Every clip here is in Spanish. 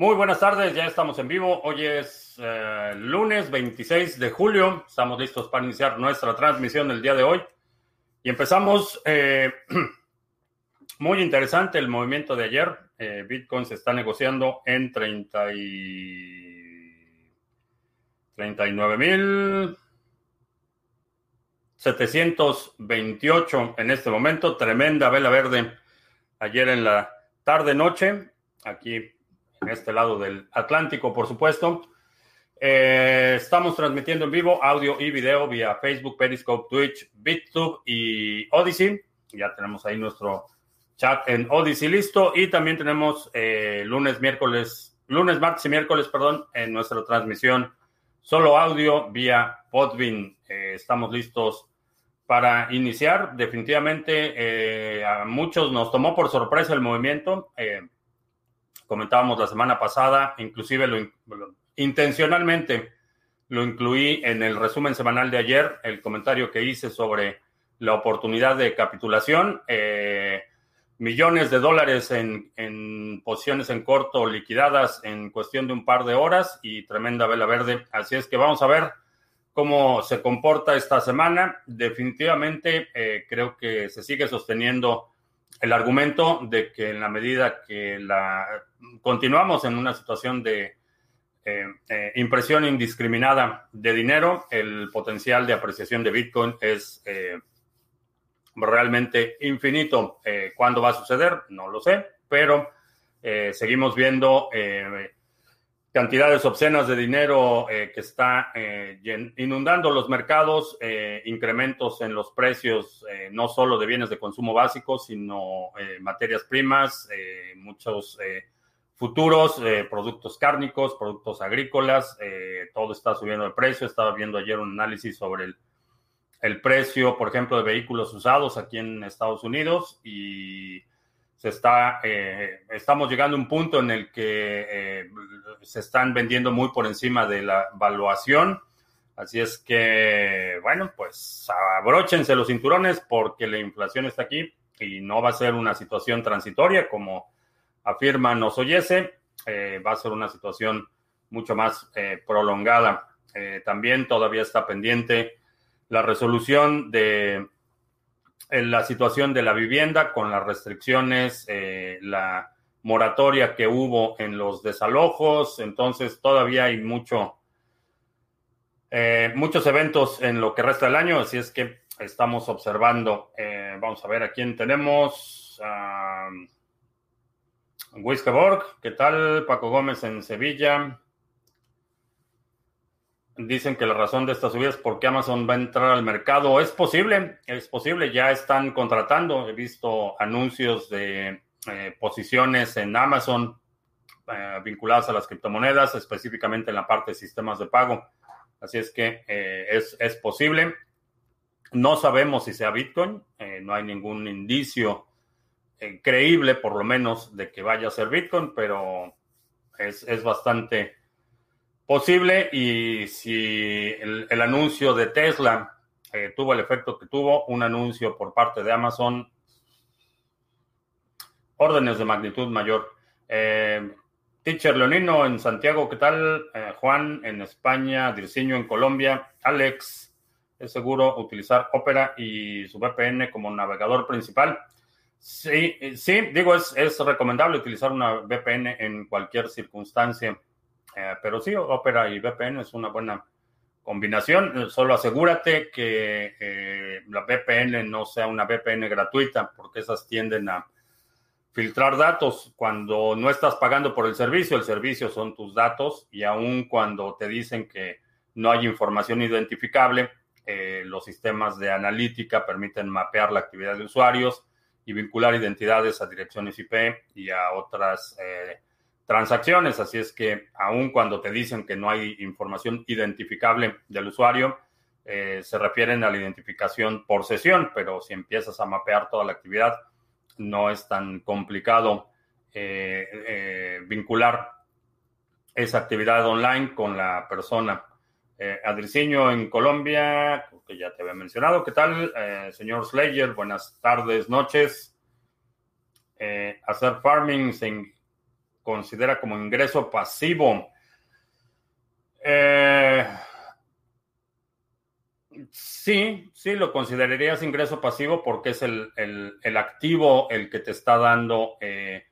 Muy buenas tardes, ya estamos en vivo. Hoy es eh, lunes 26 de julio. Estamos listos para iniciar nuestra transmisión del día de hoy. Y empezamos. Eh, muy interesante el movimiento de ayer. Eh, Bitcoin se está negociando en 30 y 39 mil 728 en este momento. Tremenda vela verde ayer en la tarde noche. Aquí en este lado del Atlántico, por supuesto. Eh, estamos transmitiendo en vivo audio y video vía Facebook, Periscope, Twitch, BitTube y Odyssey. Ya tenemos ahí nuestro chat en Odyssey listo. Y también tenemos eh, lunes, miércoles, lunes, martes y miércoles, perdón, en nuestra transmisión solo audio vía Podbean. Eh, estamos listos para iniciar. Definitivamente a muchos nos tomó por sorpresa el movimiento comentábamos la semana pasada, inclusive lo, intencionalmente lo incluí en el resumen semanal de ayer, el comentario que hice sobre la oportunidad de capitulación, eh, millones de dólares en, en, posiciones en corto liquidadas en cuestión de un par de horas y tremenda vela verde. Así es que vamos a ver cómo se comporta esta semana. Definitivamente eh, creo que se sigue sosteniendo el argumento de que en la medida que la continuamos en una situación de eh, eh, impresión indiscriminada de dinero, el potencial de apreciación de Bitcoin es eh, realmente infinito. ¿Cuándo va a suceder? No lo sé, pero seguimos viendo cantidades obscenas de dinero que está inundando los mercados, incrementos en los precios no solo de bienes de consumo básicos, sino materias primas, muchos futuros, eh, productos cárnicos, productos agrícolas, eh, todo está subiendo de precio. Estaba viendo ayer un análisis sobre el, el, precio, por ejemplo, de vehículos usados aquí en Estados Unidos y se está, eh, estamos llegando a un punto en el que se están vendiendo muy por encima de la valuación. Así es que, bueno, pues abróchense los cinturones porque la inflación está aquí y no va a ser una situación transitoria como afirma nos oyese, eh, va a ser una situación mucho más eh, prolongada. Eh, también todavía está pendiente la resolución de la situación de la vivienda con las restricciones, la moratoria que hubo en los desalojos. Entonces todavía hay mucho, muchos eventos en lo que resta del año, así es que estamos observando. vamos a ver a quién tenemos. Ah, Wiskeborg, ¿qué tal? Paco Gómez en Sevilla. Dicen que la razón de esta subida es porque Amazon va a entrar al mercado. Es posible, es posible, ya están contratando. He visto anuncios de eh, posiciones en Amazon eh, vinculadas a las criptomonedas, específicamente en la parte de sistemas de pago. Así es que eh, es, es, posible. No sabemos si sea Bitcoin, no hay ningún indicio creíble, por lo menos, de que vaya a ser Bitcoin, pero es, bastante posible. Y si el, anuncio de Tesla eh, tuvo el efecto que tuvo, un anuncio por parte de Amazon, órdenes de magnitud mayor. Eh, Teacher Leonino en Santiago, ¿qué tal? Juan en España, Dirciño en Colombia, Alex, es seguro utilizar Opera y su VPN como navegador principal. Sí, eh, sí, digo, es recomendable utilizar una VPN en cualquier circunstancia, eh, pero sí, Opera y VPN es una buena combinación. Solo asegúrate que eh, la VPN no sea una VPN gratuita, porque esas tienden a filtrar datos. Cuando no estás pagando por el servicio, el servicio son tus datos y aun cuando te dicen que no hay información identificable, los sistemas de analítica permiten mapear la actividad de usuarios y vincular identidades a direcciones IP y a otras eh, transacciones. Así es que aun cuando te dicen que no hay información identificable del usuario, eh, se refieren a la identificación por sesión, pero si empiezas a mapear toda la actividad, no es tan complicado eh, vincular esa actividad online con la persona. Eh, en Colombia, que ya te había mencionado. ¿Qué tal, eh, señor Slayer? Buenas tardes, noches. Eh, hacer farming considera como ingreso pasivo. Eh, sí, sí lo considerarías ingreso pasivo porque es el, activo el que te está dando eh,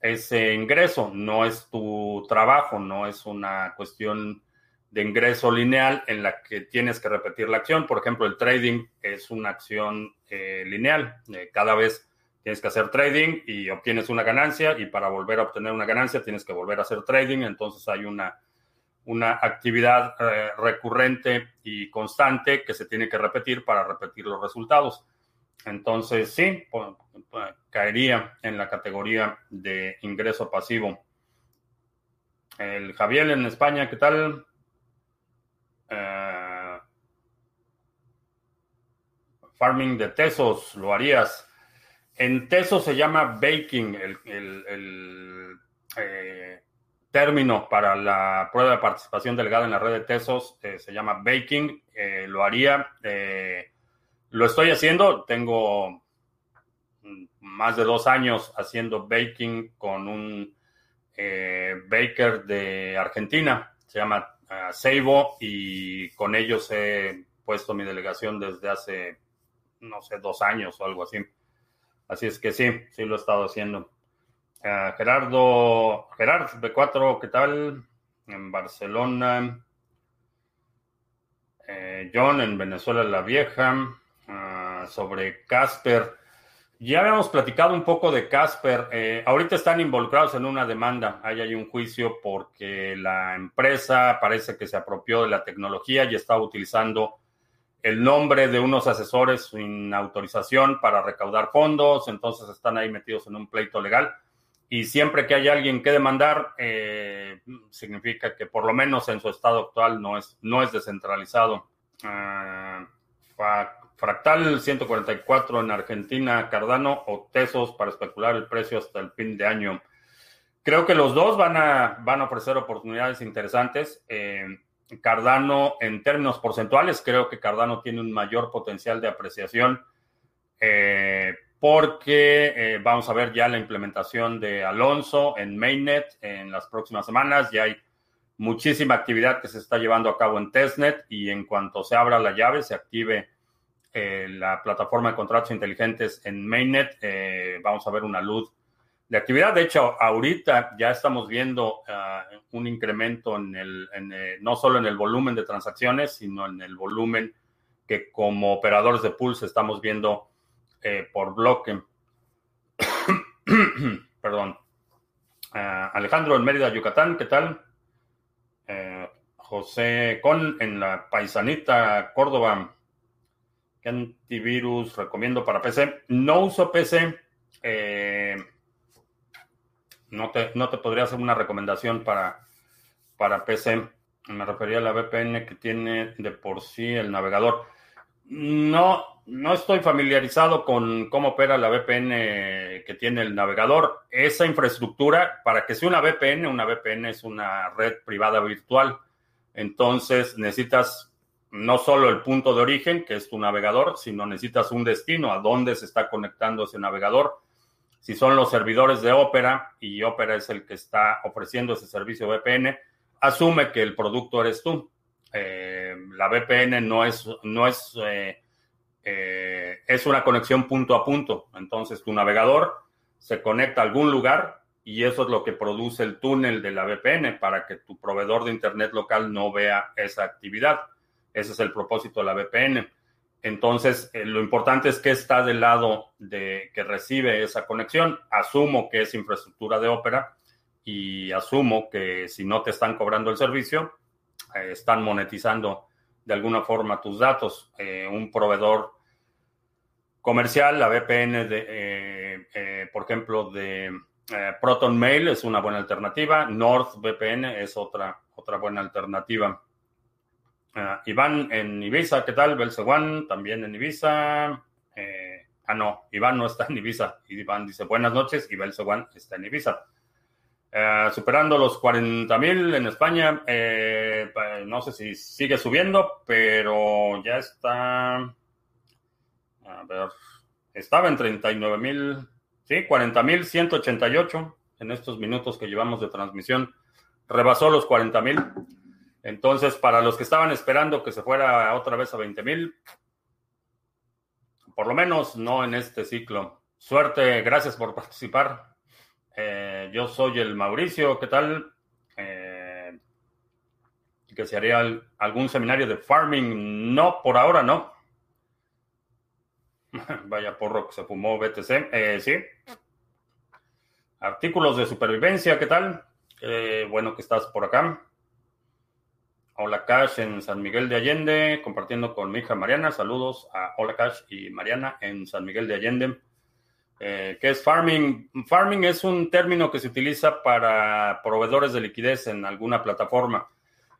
ese ingreso, no es tu trabajo, no es una cuestión de ingreso lineal en la que tienes que repetir la acción. Por ejemplo, el trading es una acción eh, lineal. Cada vez tienes que hacer trading y obtienes una ganancia y para volver a obtener una ganancia tienes que volver a hacer trading. Entonces hay una, una actividad eh, recurrente y constante que se tiene que repetir para repetir los resultados. Entonces, sí, caería en la categoría de ingreso pasivo. El Javier en España, ¿qué tal? Eh, farming de Tesos, lo harías. En Tesos se llama baking, el, eh, término para la prueba de participación delegada en la red de Tesos eh, se llama baking, lo haría. lo estoy haciendo, tengo más de dos años haciendo baking con un baker de Argentina, se llama a Seibo y con ellos he puesto mi delegación desde hace, no sé, dos años o algo así. Así es que sí, sí lo he estado haciendo. Gerardo, Gerardo B4, ¿qué tal? En Barcelona. Eh, John en Venezuela la Vieja. Ah, sobre Casper. Ya habíamos platicado un poco de Casper. Eh, ahorita están involucrados en una demanda. Ahí hay un juicio porque la empresa parece que se apropió de la tecnología y está utilizando el nombre de unos asesores sin autorización para recaudar fondos. Entonces están ahí metidos en un pleito legal. Y siempre que hay alguien que demandar, eh, significa que por lo menos en su estado actual no es, no es descentralizado. Uh, Fractal 144 en Argentina, Cardano o Tesos para especular el precio hasta el fin de año. Creo que los dos van a, van a ofrecer oportunidades interesantes. Eh, Cardano, en términos porcentuales, creo que Cardano tiene un mayor potencial de apreciación eh, porque eh, vamos a ver ya la implementación de Alonso en Mainnet en las próximas semanas. Ya hay muchísima actividad que se está llevando a cabo en testnet y en cuanto se abra la llave, se active eh, la plataforma de contratos inteligentes en Mainnet, vamos a ver una luz de actividad. De hecho, ahorita ya estamos viendo ah, un incremento en el, eh, no solo en el volumen de transacciones, sino en el volumen que como operadores de Pulse estamos viendo por bloque. Perdón. Ah, Alejandro en Mérida, Yucatán, ¿qué tal? José Con en la Paisanita, Córdoba. ¿Qué antivirus recomiendo para PC? No uso PC. Eh, no, te, no te podría hacer una recomendación para, para PC. Me refería a la VPN que tiene de por sí el navegador. No, no estoy familiarizado con cómo opera la VPN que tiene el navegador. Esa infraestructura, para que sea una VPN, una VPN es una red privada virtual. Entonces necesitas no solo el punto de origen, que es tu navegador, sino necesitas un destino, a dónde se está conectando ese navegador. Si son los servidores de Opera y Opera es el que está ofreciendo ese servicio VPN, asume que el producto eres tú. Eh, la VPN no es, no es, eh, eh, es una conexión punto a punto. Entonces tu navegador se conecta a algún lugar y eso es lo que produce el túnel de la VPN para que tu proveedor de Internet local no vea esa actividad. Ese es el propósito de la VPN. Entonces, eh, lo importante es que está del lado de que recibe esa conexión. Asumo que es infraestructura de Opera y asumo que si no te están cobrando el servicio, eh, están monetizando de alguna forma tus datos. Eh, un proveedor comercial, la VPN, de, por ejemplo, de Proton Mail es una buena alternativa. NordVPN es otra, otra buena alternativa. Ah, Iván en Ibiza, ¿qué tal? Belceguán también en Ibiza. Eh, ah, no, Iván no está en Ibiza. Iván dice buenas noches y está en Ibiza. Eh, superando los 40 mil en España. Eh, no sé si sigue subiendo, pero ya está. A ver, estaba en 39 mil. Sí, 40 mil 188 en estos minutos que llevamos de transmisión, rebasó los 40 mil. Entonces, para los que estaban esperando que se fuera otra vez a 20 mil, por lo menos no en este ciclo. Suerte, gracias por participar. Eh, yo soy el Mauricio, ¿qué tal? Eh, que se haría algún seminario de farming. No, por ahora no. Vaya porro que se fumó BTC. Eh, sí. Artículos de supervivencia, ¿qué tal? bueno que estás por acá. Hola Cash en San Miguel de Allende, compartiendo con mi hija Mariana. Saludos a Hola Cash y Mariana en San Miguel de Allende. Eh, ¿Qué es farming? Farming es un término que se utiliza para proveedores de liquidez en alguna plataforma.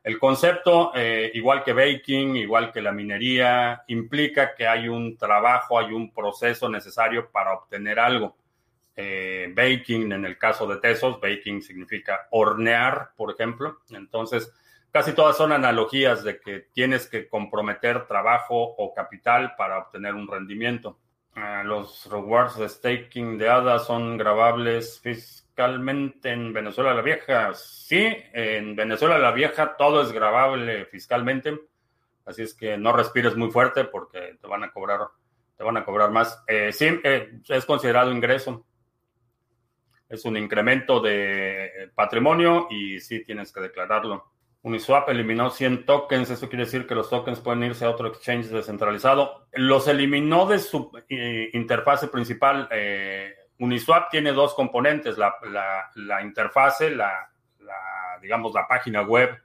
El concepto, eh, igual que baking, igual que la minería, implica que hay un trabajo, hay un proceso necesario para obtener algo. Eh, baking, en el caso de Tesos, baking significa hornear, por ejemplo. Entonces, casi todas son analogías de que tienes que comprometer trabajo o capital para obtener un rendimiento. Ah, los rewards de staking de ADA son grabables fiscalmente en Venezuela la Vieja. Sí, en Venezuela la Vieja todo es grabable fiscalmente. Así es que no respires muy fuerte porque te van a cobrar, te van a cobrar más. Eh, sí, eh, es considerado ingreso. Es un incremento de patrimonio y sí tienes que declararlo. Uniswap eliminó 100 tokens, eso quiere decir que los tokens pueden irse a otro exchange descentralizado. Los eliminó de su eh, interfase principal. Eh, Uniswap tiene dos componentes, la, interfase, la, digamos, la página web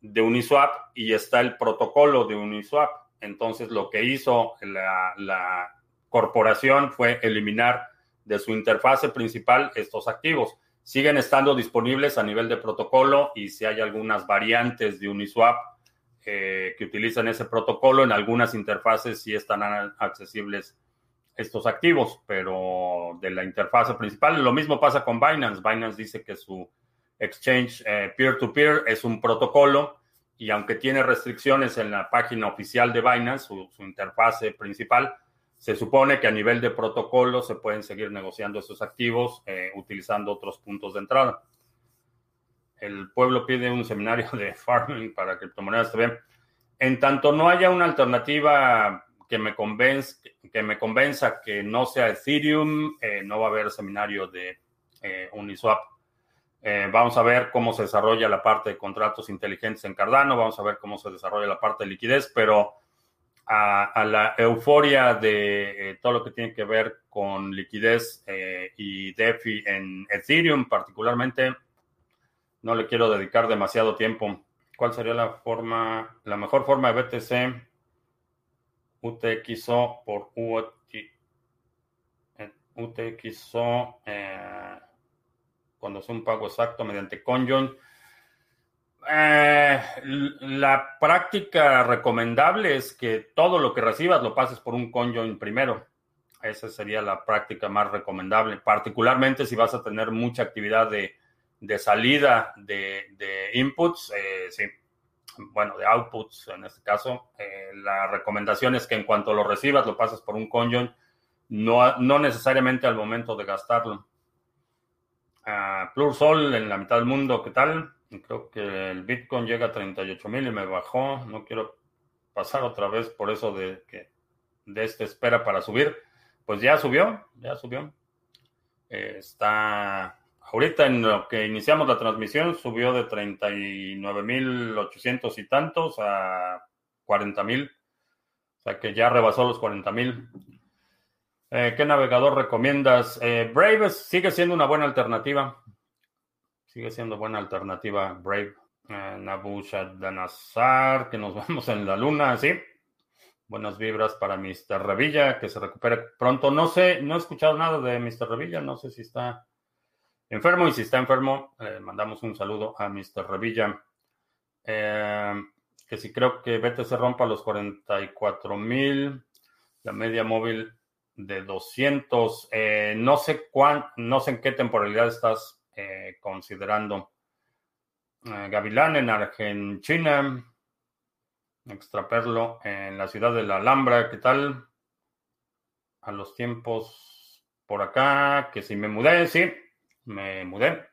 de Uniswap y está el protocolo de Uniswap. Entonces, lo que hizo la, la corporación fue eliminar de su interfase principal estos activos siguen estando disponibles a nivel de protocolo y si hay algunas variantes de Uniswap eh, que utilizan ese protocolo, en algunas interfaces sí están accesibles estos activos, pero de la interfase principal, lo mismo pasa con Binance. Binance dice que su exchange eh, peer-to-peer es un protocolo y aunque tiene restricciones en la página oficial de Binance, su, su interfase principal, se supone que a nivel de protocolo se pueden seguir negociando esos activos eh, utilizando otros puntos de entrada. El pueblo pide un seminario de farming para criptomonedas también. En tanto no haya una alternativa que me, convenza, que me convenza que no sea Ethereum, eh, no va a haber seminario de eh, Uniswap. vamos a ver cómo se desarrolla la parte de contratos inteligentes en Cardano, vamos a ver cómo se desarrolla la parte de liquidez, pero a, la euforia de eh, todo lo que tiene que ver con liquidez eh, y DeFi en Ethereum particularmente, no le quiero dedicar demasiado tiempo. ¿Cuál sería la forma, la mejor forma de BTC UTXO por UT, UTXO eh, cuando es un pago exacto mediante Conjoin? Eh, la práctica recomendable es que todo lo que recibas lo pases por un conjoin primero. Esa sería la práctica más recomendable, particularmente si vas a tener mucha actividad de, salida de, inputs, eh, sí. bueno, de outputs en este caso. Eh, la recomendación es que en cuanto lo recibas lo pases por un conjoin, no, no necesariamente al momento de gastarlo. Uh, Plursol en la mitad del mundo, ¿qué tal? Creo que el Bitcoin llega a 38 mil y me bajó. No quiero pasar otra vez por eso de que de esta espera para subir. Pues ya subió, ya subió. Eh, está ahorita en lo que iniciamos la transmisión subió de 39 mil 800 y tantos a 40 mil. O sea que ya rebasó los 40 mil. Eh, ¿Qué navegador recomiendas? Eh, Brave sigue siendo una buena alternativa. Sigue siendo buena alternativa Brave. Eh, Nabuchodonosor, que nos vemos en la luna, sí. Buenas vibras para Mr. Revilla, que se recupere pronto. No sé, no he escuchado nada de Mr. Revilla, no sé si está enfermo y si está enfermo, eh, mandamos un saludo a Mr. Revilla. Eh, que si creo que BTC rompa los 44 mil, la media móvil de 200. Eh, no sé cuán, no sé en qué temporalidad estás eh, considerando. Eh, Gavilán en Argentina, Extraperlo en la ciudad de la Alhambra, ¿qué tal? A los tiempos por acá, que si me mudé, sí. me mudé.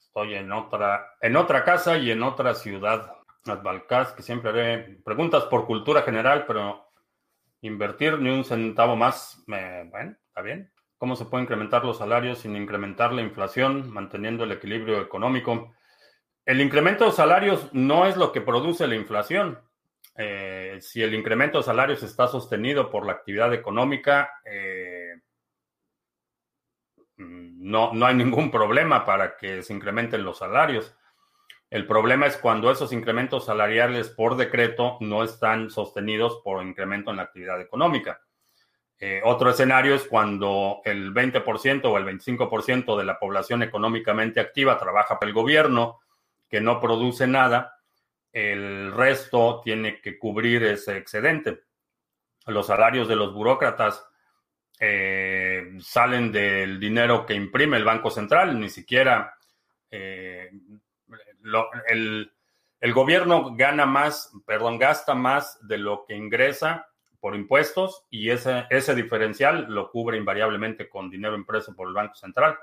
Estoy en otra, en otra casa y en otra ciudad. Advalcas, que siempre haré preguntas por cultura general, pero invertir ni un centavo más, bueno, está bien. ¿Cómo se puede incrementar los salarios sin incrementar la inflación, manteniendo el equilibrio económico? El incremento de salarios no es lo que produce la inflación. Eh, si el incremento de salarios está sostenido por la actividad económica, eh, no, no hay ningún problema para que se incrementen los salarios. El problema es cuando esos incrementos salariales por decreto no están sostenidos por incremento en la actividad económica. Eh, otro escenario es cuando el 20% o el 25% de la población económicamente activa trabaja para el gobierno, que no produce nada, el resto tiene que cubrir ese excedente. Los salarios de los burócratas eh, salen del dinero que imprime el Banco Central, ni siquiera eh, el, el, gobierno gana más, perdón, gasta más de lo que ingresa por impuestos y ese, ese diferencial lo cubre invariablemente con dinero impreso por el Banco Central.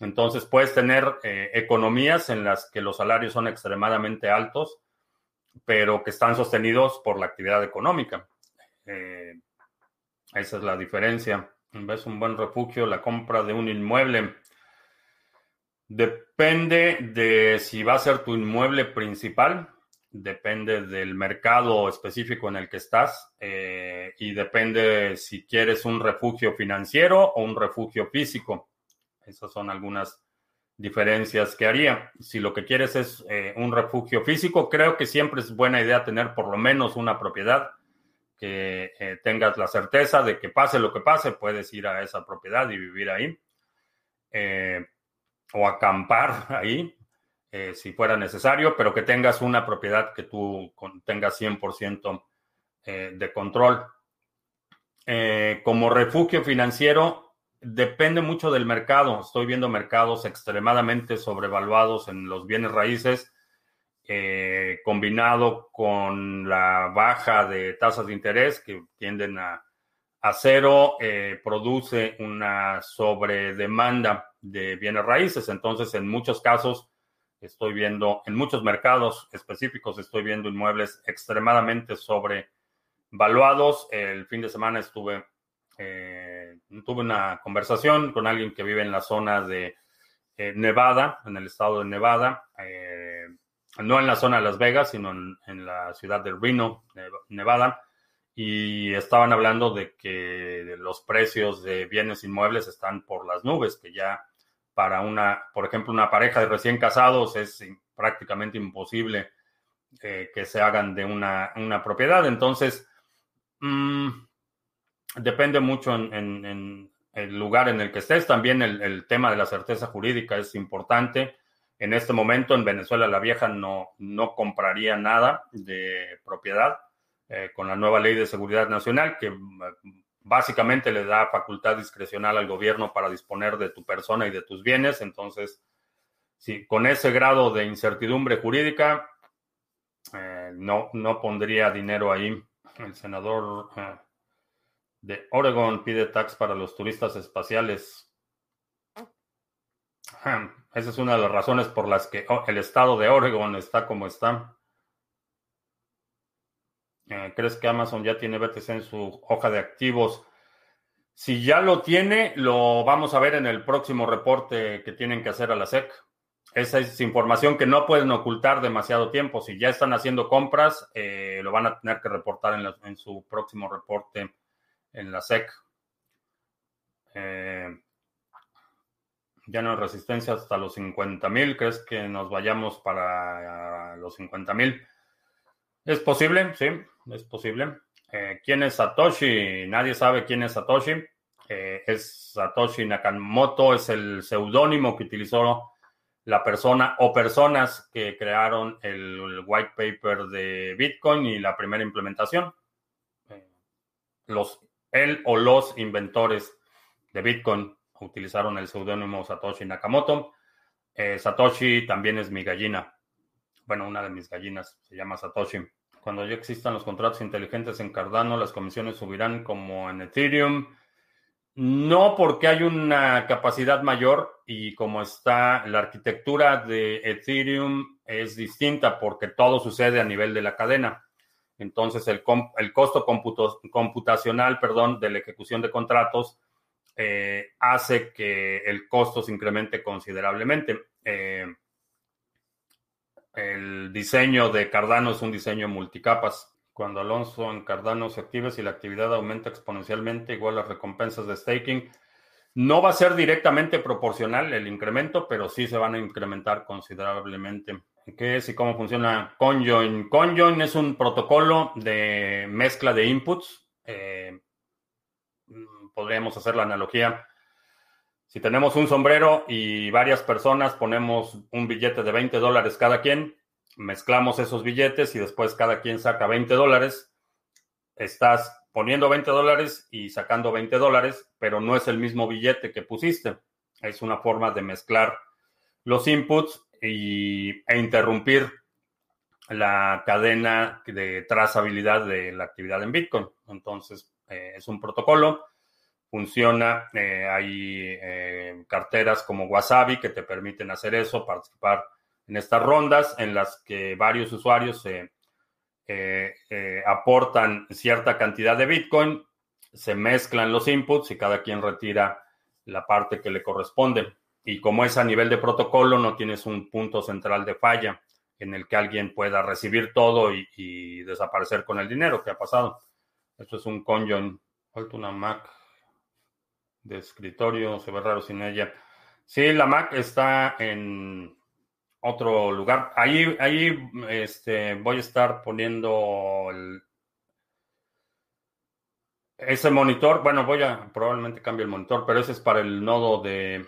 Entonces puedes tener eh, economías en las que los salarios son extremadamente altos pero que están sostenidos por la actividad económica. Eh, esa es la diferencia. ¿Ves un buen refugio? La compra de un inmueble. Depende de si va a ser tu inmueble principal, depende del mercado específico en el que estás eh, y depende si quieres un refugio financiero o un refugio físico. Esas son algunas diferencias que haría. Si lo que quieres es eh, un refugio físico, creo que siempre es buena idea tener por lo menos una propiedad que eh, tengas la certeza de que pase lo que pase, puedes ir a esa propiedad y vivir ahí. O acampar ahí, si fuera necesario, pero que tengas una propiedad que tú tengas 100% de control. como refugio financiero, depende mucho del mercado. Estoy viendo mercados extremadamente sobrevaluados en los bienes raíces, eh, combinado con la baja de tasas de interés que tienden a, cero, eh, produce una sobredemanda de bienes raíces. Entonces, en muchos casos, estoy viendo, en muchos mercados específicos, estoy viendo inmuebles extremadamente sobrevaluados. El fin de semana estuve eh, tuve una conversación con alguien que vive en la zona de eh, Nevada, en el estado de Nevada, eh, no en la zona de Las Vegas, sino en, la ciudad de Reno, Nevada, y estaban hablando de que los precios de bienes inmuebles están por las nubes, que ya para una, por ejemplo, una pareja de recién casados es prácticamente imposible que se hagan de una, propiedad. Entonces, mm, depende mucho en, el lugar en el que estés. También el, tema de la certeza jurídica es importante. En este momento en Venezuela la vieja no, no compraría nada de propiedad eh, con la nueva ley de seguridad nacional que mm, básicamente le da facultad discrecional al gobierno para disponer de tu persona y de tus bienes. Entonces, sí, con ese grado de incertidumbre jurídica, eh, no, no pondría dinero ahí. El senador... Eh, de Oregon pide tax para los turistas espaciales. Esa es una de las razones por las que oh, el estado de Oregon está como está. Eh, ¿Crees que Amazon ya tiene BTC en su hoja de activos? Si ya lo tiene, lo vamos a ver en el próximo reporte que tienen que hacer a la SEC. Esa es información que no pueden ocultar demasiado tiempo. Si ya están haciendo compras, eh, lo van a tener que reportar en, su próximo reporte en la SEC. Eh, ya no hay resistencia hasta los 50 mil. ¿Crees que nos vayamos para los 50 mil? Es posible, sí, es posible. Eh, ¿Quién es Satoshi? Nadie sabe quién es Satoshi. Eh, es Satoshi Nakamoto, es el seudónimo que utilizó la persona o personas que crearon el white paper de Bitcoin y la primera implementación. los él o los inventores de Bitcoin utilizaron el seudónimo Satoshi Nakamoto. Eh, Satoshi también es mi gallina. Bueno, una de mis gallinas se llama Satoshi. Cuando ya existan los contratos inteligentes en Cardano, las comisiones subirán como en Ethereum. No, porque hay una capacidad mayor y como está la arquitectura de Ethereum es distinta porque todo sucede a nivel de la cadena. Entonces, el, costo computacional, perdón, de la ejecución de contratos eh, hace que el costo se incremente considerablemente. Eh, el diseño de Cardano es un diseño multicapas. Cuando Alonso en Cardano se active, si la actividad aumenta exponencialmente, igual las recompensas de staking, no va a ser directamente proporcional el incremento, pero sí se van a incrementar considerablemente. ¿Qué es y cómo funciona Conjoin? Conjoin es un protocolo de mezcla de inputs. Eh, podríamos hacer la analogía. Si tenemos un sombrero y varias personas ponemos un billete de 20 dólares cada quien, mezclamos esos billetes y después cada quien saca 20 dólares, estás poniendo 20 dólares y sacando 20 dólares, pero no es el mismo billete que pusiste. Es una forma de mezclar los inputs y, e interrumpir la cadena de trazabilidad de la actividad en Bitcoin. Entonces, eh, es un protocolo funciona. Eh, hay eh, carteras como Wasabi que te permiten hacer eso, participar en estas rondas en las que varios usuarios se eh, aportan cierta cantidad de Bitcoin, se mezclan los inputs y cada quien retira la parte que le corresponde. Y como es a nivel de protocolo, no tienes un punto central de falla en el que alguien pueda recibir todo y, y desaparecer con el dinero que ha pasado. Esto es un conjoin. Falta una Mac de escritorio, se ve raro sin ella. Sí, la Mac está en otro lugar. Ahí, ahí este, voy a estar poniendo ese monitor. Bueno, voy a probablemente cambie el monitor, pero ese es para el nodo de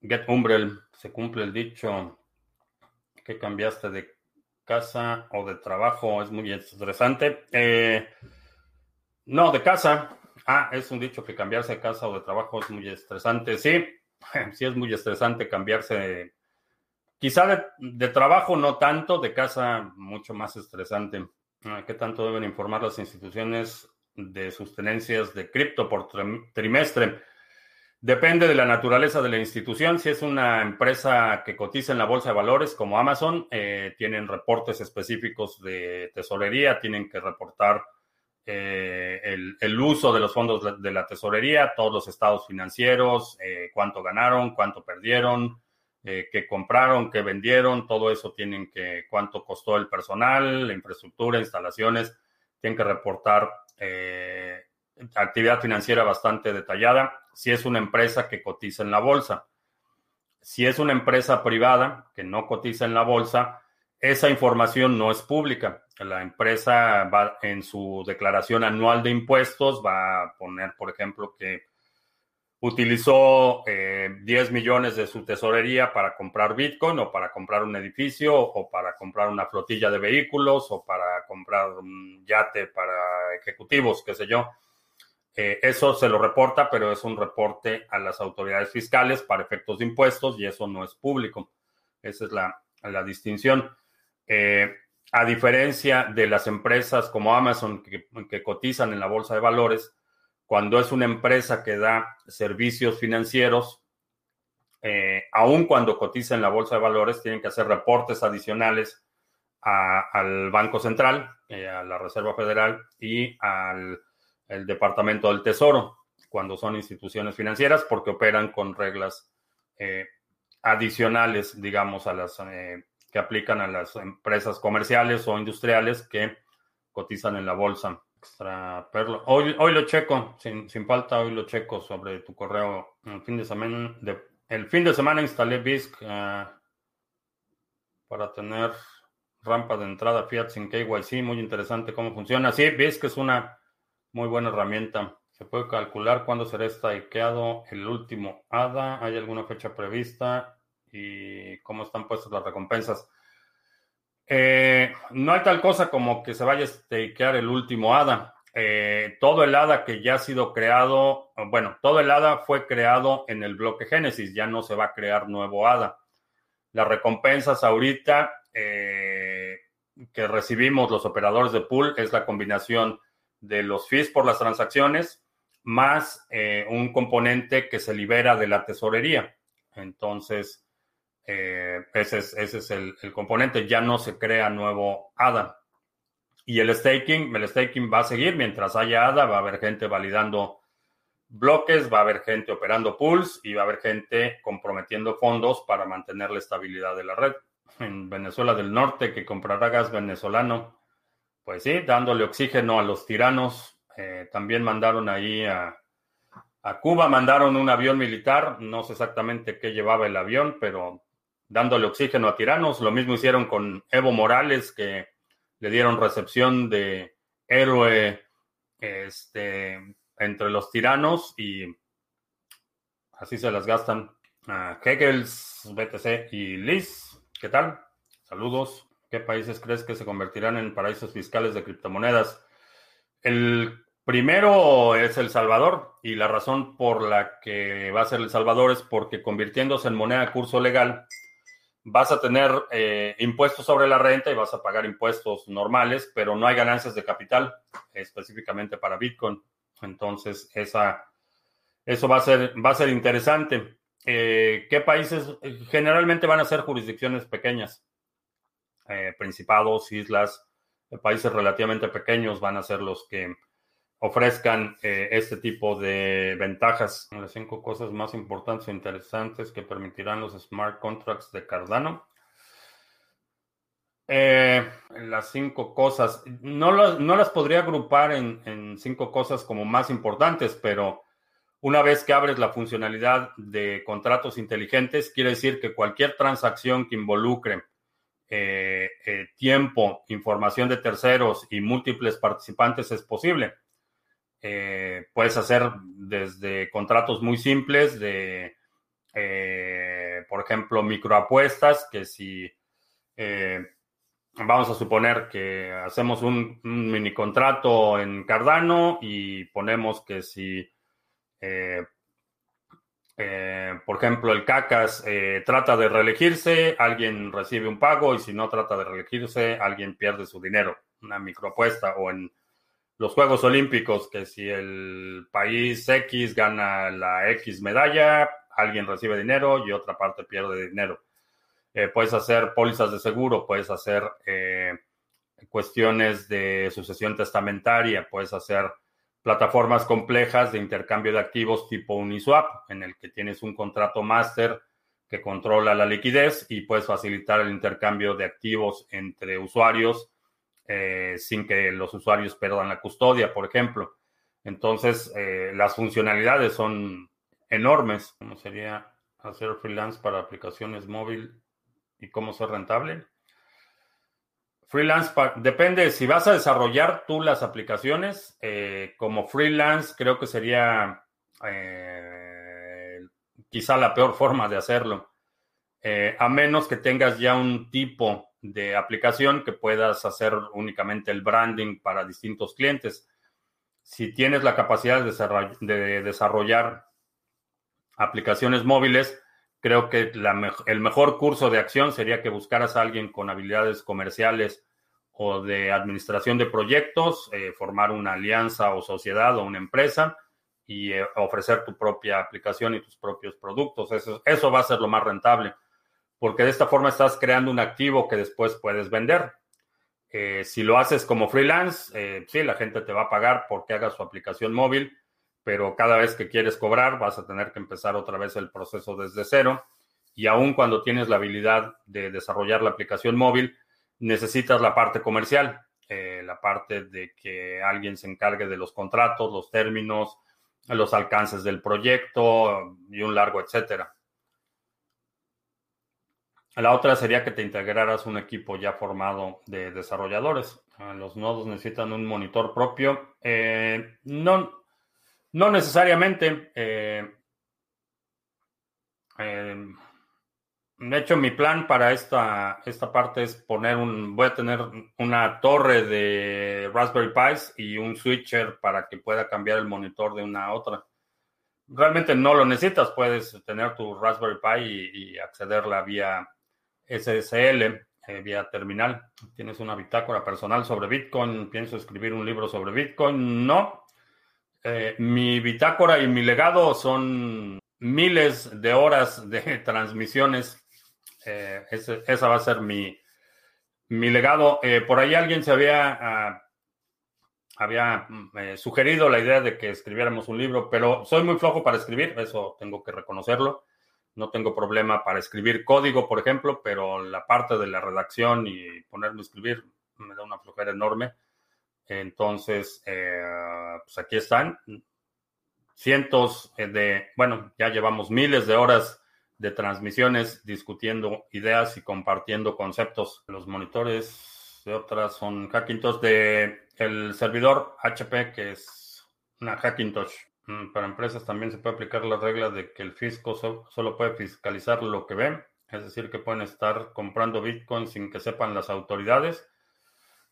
Get Umbrel. Se cumple el dicho que cambiaste de casa o de trabajo. Es muy estresante. Eh, no, de casa. Ah, es un dicho que cambiarse de casa o de trabajo es muy estresante. Sí, sí es muy estresante cambiarse. Quizá de, trabajo no tanto, de casa mucho más estresante. Ah, ¿Qué tanto deben informar las instituciones de sus tenencias de cripto por trimestre? Depende de la naturaleza de la institución. Si es una empresa que cotiza en la bolsa de valores como Amazon, eh, tienen reportes específicos de tesorería, tienen que reportar eh, el, uso de los fondos de la tesorería, todos los estados financieros, eh, cuánto ganaron, cuánto perdieron, eh, qué compraron, qué vendieron, todo eso tienen que, cuánto costó el personal, la infraestructura, instalaciones, tienen que reportar actividad financiera bastante detallada. Si es una empresa que cotiza en la bolsa, si es una empresa privada que no cotiza en la bolsa, esa información no es pública. La empresa va en su declaración anual de impuestos, va a poner, por ejemplo, que utilizó 10 eh, millones de su tesorería para comprar Bitcoin o para comprar un edificio o para comprar una flotilla de vehículos o para comprar un yate para ejecutivos, qué sé yo. Eh, eso se lo reporta, pero es un reporte a las autoridades fiscales para efectos de impuestos y eso no es público. Esa es la, la distinción. Eh, a diferencia de las empresas como Amazon que, cotizan en la bolsa de valores, cuando es una empresa que da servicios financieros, eh, aun cuando cotiza en la bolsa de valores, tienen que hacer reportes adicionales al Banco Central, eh, a la Reserva Federal y al Departamento del Tesoro, cuando son instituciones financieras, porque operan con reglas adicionales, digamos, a las que aplican a las empresas comerciales o industriales que cotizan en la bolsa. Extra perlo. Hoy, hoy lo checo, sin, falta, hoy lo checo sobre tu correo. El fin de semana, el fin de instalé BISC eh, para tener rampa de entrada Fiat sin KYC. Muy interesante cómo funciona. Sí, BISC es una muy buena herramienta. Se puede calcular cuándo será estaqueado el último ADA. ¿Hay alguna fecha prevista? Y cómo están puestas las recompensas. Eh, no hay tal cosa como que se vaya a stakear el último ADA. Eh, todo el ADA que ya ha sido creado, bueno, todo el ADA fue creado en el bloque Génesis, ya no se va a crear nuevo ADA. Las recompensas ahorita eh, que recibimos los operadores de pool es la combinación de los fees por las transacciones más un componente que se libera de la tesorería. Entonces, eh, ese es, ese es el, componente, ya no se crea nuevo ADA. Y el staking, el staking va a seguir mientras haya ADA, va a haber gente validando bloques, va a haber gente operando pools y va a haber gente comprometiendo fondos para mantener la estabilidad de la red. En Venezuela del Norte, que comprará gas venezolano, pues sí, dándole oxígeno a los tiranos. Eh, también mandaron ahí a Cuba, mandaron un avión militar, no sé exactamente qué llevaba el avión, pero dándole oxígeno a tiranos. Lo mismo hicieron con Evo Morales, que le dieron recepción de héroe este, entre los tiranos y así se las gastan. Uh, Hegels, BTC y Liz, ¿qué tal? Saludos. ¿Qué países crees que se convertirán en paraísos fiscales de criptomonedas? El primero es El Salvador y la razón por la que va a ser El Salvador es porque convirtiéndose en moneda de curso legal, vas a tener eh, impuestos sobre la renta y vas a pagar impuestos normales, pero no hay ganancias de capital específicamente para Bitcoin. Entonces, esa, eso va a ser, va a ser interesante. Eh, ¿Qué países generalmente van a ser jurisdicciones pequeñas? Eh, principados, islas, países relativamente pequeños van a ser los que ofrezcan eh, este tipo de ventajas. Las cinco cosas más importantes e interesantes que permitirán los smart contracts de Cardano. Eh, las cinco cosas, no, no, las podría agrupar en, en, cinco cosas como más importantes, pero una vez que abres la funcionalidad de contratos inteligentes, quiere decir que cualquier transacción que involucre eh, tiempo, información de terceros y múltiples participantes es posible. Eh, puedes hacer desde contratos muy simples de, eh, por ejemplo, microapuestas, que si eh, vamos a suponer que hacemos un, un, mini contrato en Cardano y ponemos que si, por ejemplo, el CACAS trata de reelegirse, alguien recibe un pago y si no trata de reelegirse, alguien pierde su dinero, una microapuesta o en los Juegos Olímpicos, que si el país X gana la X medalla, alguien recibe dinero y otra parte pierde dinero. Eh, puedes hacer pólizas de seguro, puedes hacer eh, cuestiones de sucesión testamentaria, puedes hacer plataformas complejas de intercambio de activos tipo Uniswap, en el que tienes un contrato máster que controla la liquidez y puedes facilitar el intercambio de activos entre usuarios eh, sin que los usuarios perdan la custodia, por ejemplo. Entonces, eh, las funcionalidades son enormes. ¿Cómo sería hacer freelance para aplicaciones móvil y cómo ser rentable? Freelance, depende, si vas a desarrollar tú las aplicaciones, eh, como freelance creo que sería quizá la peor forma de hacerlo, a menos que tengas ya un tipo de aplicación que puedas hacer únicamente el branding para distintos clientes. Si tienes la capacidad de desarrollar aplicaciones móviles, creo que el mejor curso de acción sería que buscaras a alguien con habilidades comerciales o de administración de proyectos, eh, formar una alianza o sociedad o una empresa y eh, ofrecer tu propia aplicación y tus propios productos. Eso, eso va a ser lo más rentable porque de esta forma estás creando un activo que después puedes vender. Eh, si lo haces como freelance, eh, sí, la gente te va a pagar porque hagas su aplicación móvil, pero cada vez que quieres cobrar vas a tener que empezar otra vez el proceso desde cero. Y aún cuando tienes la habilidad de desarrollar la aplicación móvil, necesitas la parte comercial, eh, la parte de que alguien se encargue de los contratos, los términos, los alcances del proyecto y un largo etcétera. La otra sería que te integraras un equipo ya formado de desarrolladores. Ah, los nodos necesitan un monitor propio. Eh, no, no necesariamente. Eh, eh, de hecho, mi plan para esta, esta parte es poner un. Voy a tener una torre de Raspberry Pis y un switcher para que pueda cambiar el monitor de una a otra. Realmente no lo necesitas, puedes tener tu Raspberry Pi y, y accederla vía SSL eh, vía terminal. ¿Tienes una bitácora personal sobre Bitcoin? ¿Pienso escribir un libro sobre Bitcoin? No. Eh, mi bitácora y mi legado son miles de horas de transmisiones. Eh, esa va a ser mi, mi legado. Por ahí alguien se había, ah, había mm, sugerido la idea de que escribiéramos un libro, pero soy muy flojo para escribir, eso tengo que reconocerlo. No tengo problema para escribir código, por ejemplo, pero la parte de la redacción y ponerme a escribir me da una flojera enorme. Entonces, eh, pues aquí están cientos de, bueno, ya llevamos miles de horas de transmisiones discutiendo ideas y compartiendo conceptos. Los monitores de otras son Hackintosh de el servidor HP, que es una Hackintosh. Mm, para empresas también se puede aplicar la regla de que el fisco solo puede fiscalizar lo que ve, es decir, que pueden estar comprando Bitcoin sin que sepan las autoridades.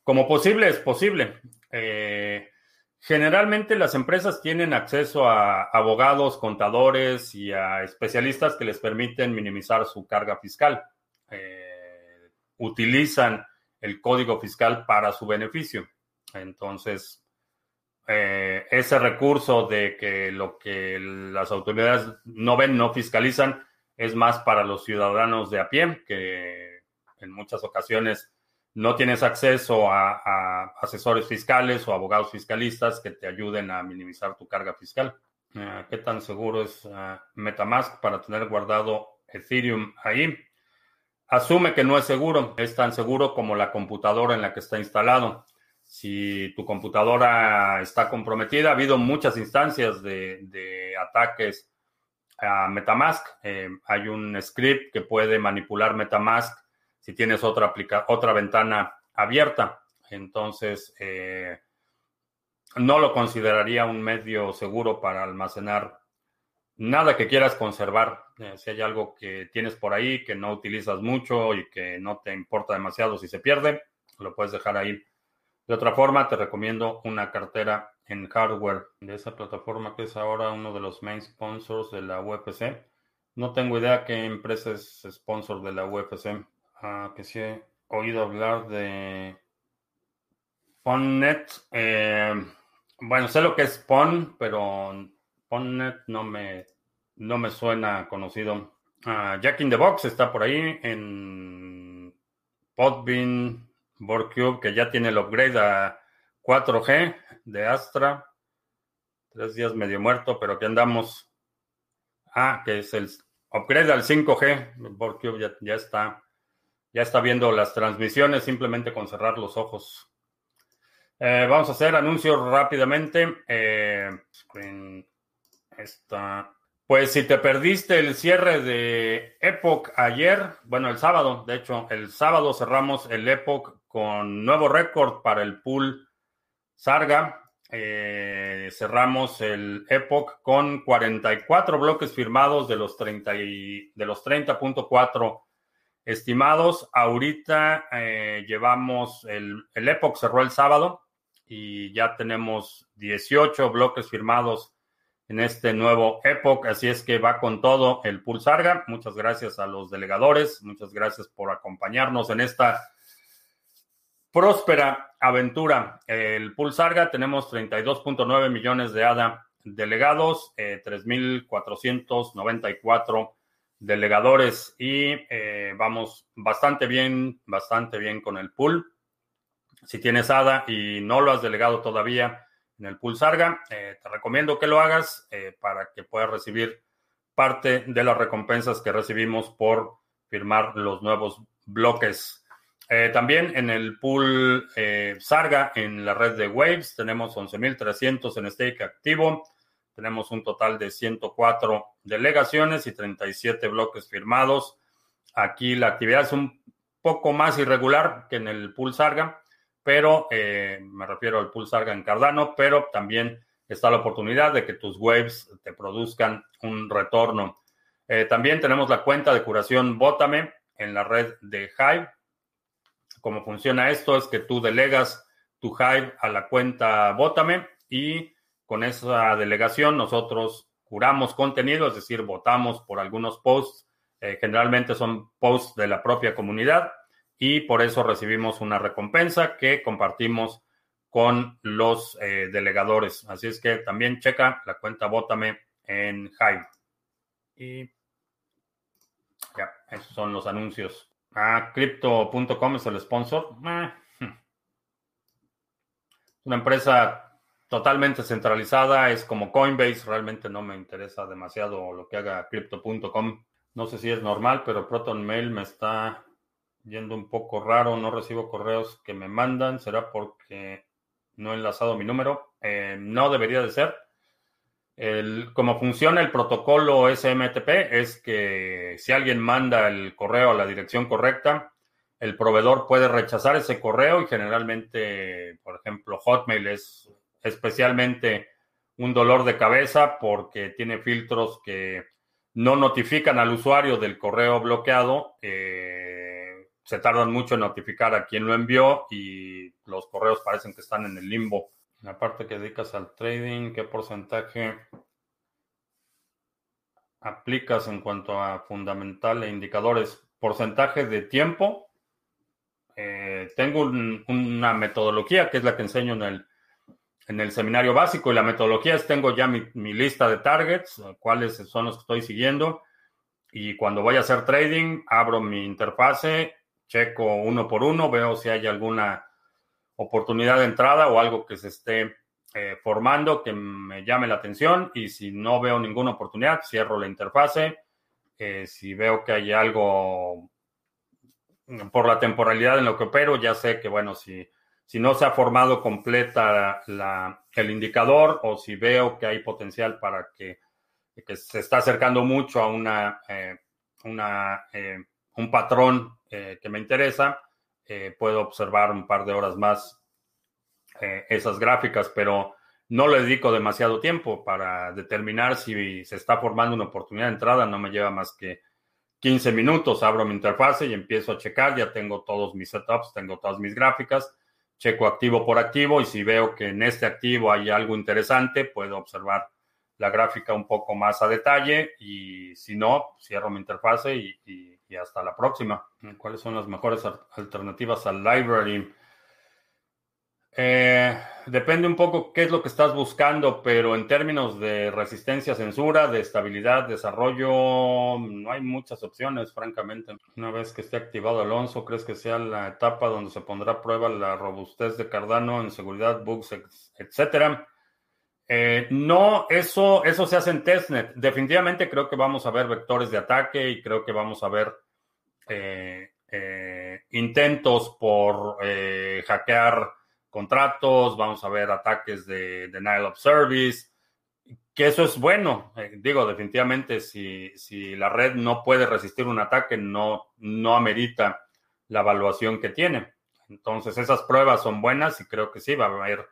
Como posible, es posible. Eh, generalmente las empresas tienen acceso a abogados, contadores y a especialistas que les permiten minimizar su carga fiscal. Eh, utilizan el código fiscal para su beneficio. Entonces, eh, ese recurso de que lo que las autoridades no ven, no fiscalizan, es más para los ciudadanos de a pie, que en muchas ocasiones no tienes acceso a, asesores fiscales o abogados fiscalistas que te ayuden a minimizar tu carga fiscal. Eh, ¿Qué tan seguro es eh, Metamask para tener guardado Ethereum ahí? Asume que no es seguro, es tan seguro como la computadora en la que está instalado. Si tu computadora está comprometida, ha habido muchas instancias de, ataques a Metamask. Eh, hay un script que puede manipular Metamask si tienes otra, otra ventana abierta. Entonces, eh, no lo consideraría un medio seguro para almacenar nada que quieras conservar. Eh, si hay algo que tienes por ahí que no utilizas mucho y que no te importa demasiado si se pierde, lo puedes dejar ahí. De otra forma, te recomiendo una cartera en hardware de esa plataforma que es ahora uno de los main sponsors de la UFC. No tengo idea qué empresa es sponsor de la UFC. Ah, que sí he oído hablar de Ponnet. Eh, bueno, sé lo que es Pon, pero Ponnet no me, no me suena conocido. Ah, Jack in the Box está por ahí en Podbean, Borcube, que ya tiene el upgrade a 4G de Astra. Tres días medio muerto, pero que andamos. Ah, que es el upgrade al 5G. Borcube ya, ya está ya está viendo las transmisiones simplemente con cerrar los ojos. Eh, vamos a hacer anuncios rápidamente. Eh, Pues si te perdiste el cierre de Epoch ayer, bueno, el sábado, de hecho, el sábado cerramos el Epoch con nuevo récord para el pool Sarga. Eh, cerramos el Epoch con 44 bloques firmados de los 30 de los 30.4 Estimados, ahorita eh, llevamos el, el Epoch cerró el sábado y ya tenemos 18 bloques firmados en este nuevo Epoch, así es que va con todo el Pulsarga. Muchas gracias a los delegadores, muchas gracias por acompañarnos en esta próspera aventura. El Pulsarga tenemos 32.9 millones de ADA delegados, eh, 3.494 delegadores y eh, vamos bastante bien, bastante bien con el pool. Si tienes ADA y no lo has delegado todavía en el pool Sarga, eh, te recomiendo que lo hagas eh, para que puedas recibir parte de las recompensas que recibimos por firmar los nuevos bloques. También en el pool Sarga, en la red de Waves, tenemos 11.300 en stake activo. Tenemos un total de 104 delegaciones y 37 bloques firmados. Aquí la actividad es un poco más irregular que en el pool Sarga, pero eh, me refiero al pool Sarga en Cardano, pero también está la oportunidad de que tus waves te produzcan un retorno. Eh, también tenemos la cuenta de curación Bótame en la red de Hive. Cómo funciona esto es que tú delegas tu Hive a la cuenta Bótame y con esa delegación nosotros curamos contenido, es decir, votamos por algunos posts. Eh, generalmente son posts de la propia comunidad y por eso recibimos una recompensa que compartimos con los eh, delegadores. Así es que también checa la cuenta Bótame en Hive. Y ya, esos son los anuncios. Ah, Crypto.com es el sponsor. Eh, hmm. Una empresa totalmente centralizada, es como Coinbase, realmente no me interesa demasiado lo que haga Crypto.com. No sé si es normal, pero Proton Mail me está yendo un poco raro, no recibo correos que me mandan, será porque no he enlazado mi número. Eh, no debería de ser. El, como funciona el protocolo SMTP es que si alguien manda el correo a la dirección correcta, el proveedor puede rechazar ese correo y generalmente, por ejemplo, Hotmail es especialmente un dolor de cabeza porque tiene filtros que no notifican al usuario del correo bloqueado. Eh, se tardan mucho en notificar a quien lo envió y los correos parecen que están en el limbo. La parte que dedicas al trading, ¿qué porcentaje aplicas en cuanto a fundamental e indicadores? Porcentaje de tiempo. Eh, tengo una metodología que es la que enseño en el, en el seminario básico y la metodología es tengo ya mi, mi lista de targets, cuáles son los que estoy siguiendo y cuando voy a hacer trading abro mi interfase, checo uno por uno, veo si hay alguna oportunidad de entrada o algo que se esté eh, formando que me llame la atención y si no veo ninguna oportunidad, cierro la interfase. Eh, si veo que hay algo por la temporalidad en lo que opero, ya sé que, bueno, si, si no se ha formado completa el indicador o si veo que hay potencial para que, que se está acercando mucho a una, eh, una un patrón que me interesa, eh, puedo observar un par de horas más eh, esas gráficas, pero no le dedico demasiado tiempo para determinar si se está formando una oportunidad de entrada. No me lleva más que 15 minutos. Abro mi interfase y empiezo a checar. Ya tengo todos mis setups, tengo todas mis gráficas. Checo activo por activo y si veo que en este activo hay algo interesante, puedo observar la gráfica un poco más a detalle y si no, cierro mi interfase y y hasta la próxima. ¿Cuáles son las mejores alternativas al library? Eh, depende un poco qué es lo que estás buscando, pero en términos de resistencia a censura, de estabilidad, desarrollo, no hay muchas opciones, francamente. Una vez que esté activado Alonso, ¿crees que sea la etapa donde se pondrá a prueba la robustez de Cardano en seguridad, bugs, etcétera? Eh, no, eso, eso se hace en testnet. Definitivamente creo que vamos a ver vectores de ataque y creo que vamos a ver eh, eh, intentos por hackear contratos, vamos a ver ataques de denial of service, que eso es bueno. digo, definitivamente si, si, la red no puede resistir un ataque, no, no amerita la evaluación que tiene. Entonces esas pruebas son buenas y creo que sí, va a haber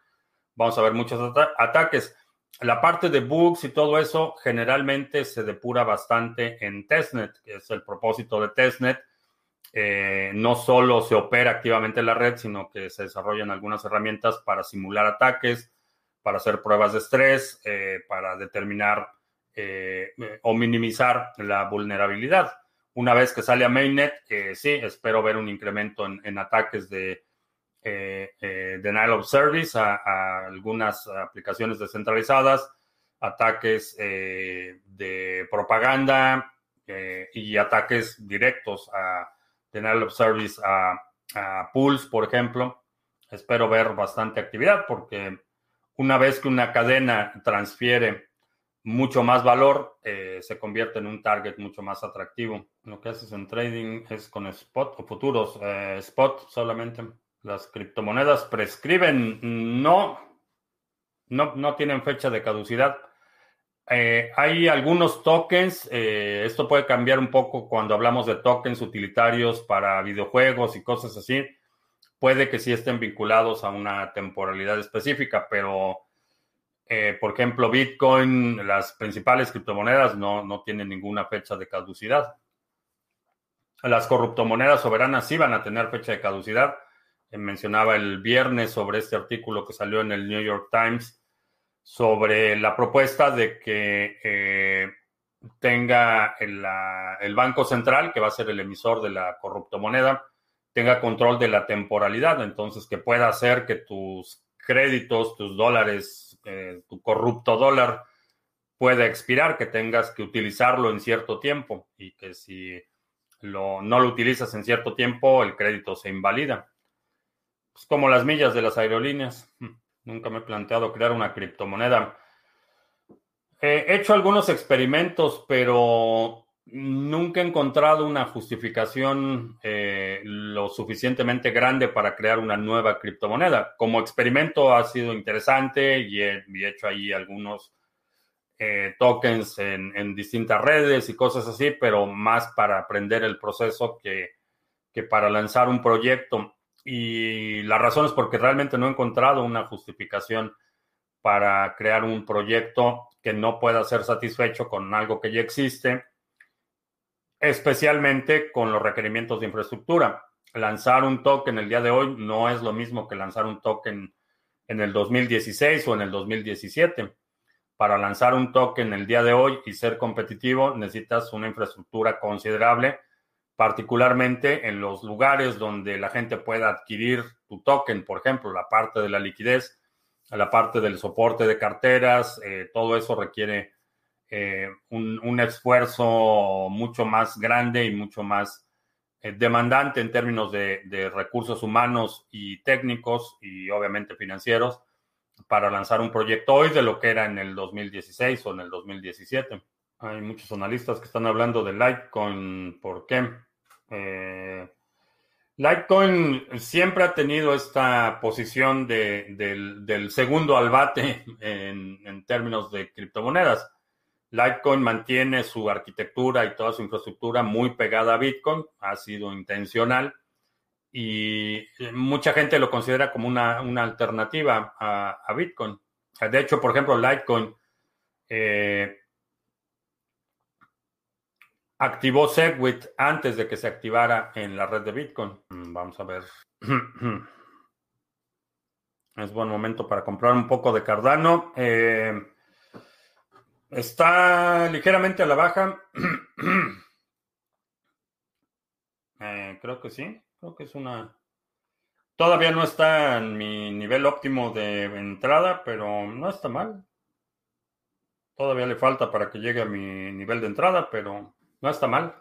vamos a ver muchos ataques. La parte de bugs y todo eso generalmente se depura bastante en testnet, que es el propósito de testnet. Eh, no solo se opera activamente la red, sino que se desarrollan algunas herramientas para simular ataques, para hacer pruebas de estrés, eh, para determinar eh, o minimizar la vulnerabilidad. Una vez que sale a mainnet, sí, espero ver un incremento en ataques de eh, eh, denial of service a, algunas aplicaciones descentralizadas, ataques eh, de propaganda eh, y ataques directos a denial of service a, a pools, por ejemplo. Espero ver bastante actividad porque una vez que una cadena transfiere mucho más valor, se convierte en un target mucho más atractivo. Lo que haces en trading es con spot o futuros, spot solamente. Las criptomonedas prescriben, no, no, no tienen fecha de caducidad. Eh, hay algunos tokens, eh, esto puede cambiar un poco cuando hablamos de tokens utilitarios para videojuegos y cosas así. Puede que sí estén vinculados a una temporalidad específica, pero eh, por ejemplo, Bitcoin, las principales criptomonedas no, no tienen ninguna fecha de caducidad. Las corruptomonedas soberanas sí van a tener fecha de caducidad mencionaba el viernes sobre este artículo que salió en el New York Times sobre la propuesta de que eh, tenga el, Banco Central, que va a ser el emisor de la corruptomoneda, tenga control de la temporalidad, entonces que pueda hacer que tus créditos, tus dólares, eh, tu corrupto dólar puede expirar, que tengas que utilizarlo en cierto tiempo y que si no lo utilizas en cierto tiempo, el crédito se invalida. Pues como las millas de las aerolíneas. Hmm, nunca me he planteado crear una criptomoneda. He hecho algunos experimentos, pero nunca he encontrado una justificación eh, lo suficientemente grande para crear una nueva criptomoneda. Como experimento ha sido interesante y he, hecho ahí algunos eh, tokens en, distintas redes y cosas así, pero más para aprender el proceso que, que para lanzar un proyecto. Y la razón es porque realmente no he encontrado una justificación para crear un proyecto que no pueda ser satisfecho con algo que ya existe, especialmente con los requerimientos de infraestructura. Lanzar un token el día de hoy no es lo mismo que lanzar un token en el 2016 o en el 2017. Para lanzar un token el día de hoy y ser competitivo necesitas una infraestructura considerable, particularmente en los lugares donde la gente pueda adquirir tu token, por ejemplo, la parte de la liquidez la parte del soporte de carteras, eh, todo eso requiere eh, un, esfuerzo mucho más grande y mucho más eh, demandante en términos de, de, recursos humanos y técnicos y obviamente financieros para lanzar un proyecto hoy de lo que era en el 2016 o en el 2017. Hay muchos analistas que están hablando de Litecoin. ¿Por qué? Litecoin siempre ha tenido esta posición del, segundo al bate en, términos de criptomonedas. Litecoin mantiene su arquitectura y toda su infraestructura muy pegada a Bitcoin, ha sido intencional y mucha gente lo considera como una, alternativa a, Bitcoin. De hecho, por ejemplo, Litecoin eh, activó Segwit antes de que se activara en la red de Bitcoin. Mm, vamos a ver. Es buen momento para comprar un poco de Cardano. Eh, está ligeramente a la baja. Eh, creo que sí. Creo que es una. Todavía no está en mi nivel óptimo de entrada, pero no está mal. Todavía le falta para que llegue a mi nivel de entrada, pero no está mal.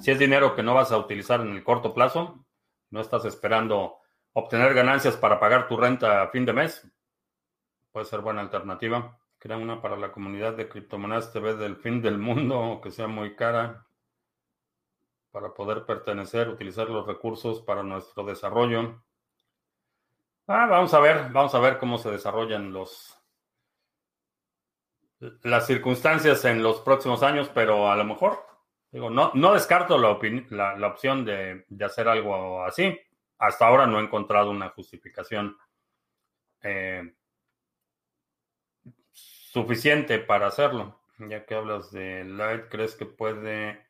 Si es dinero que no vas a utilizar en el corto plazo, no estás esperando obtener ganancias para pagar tu renta a fin de mes, puede ser buena alternativa. Crea una para la comunidad de criptomonedas TV del fin del mundo, que sea muy cara, para poder pertenecer, utilizar los recursos para nuestro desarrollo. Ah, vamos a ver, vamos a ver cómo se desarrollan los, las circunstancias en los próximos años, pero a lo mejor, digo, no, no descarto la, la, opción de, hacer algo así. Hasta ahora no he encontrado una justificación eh, suficiente para hacerlo. Ya que hablas de Light, ¿crees que puede,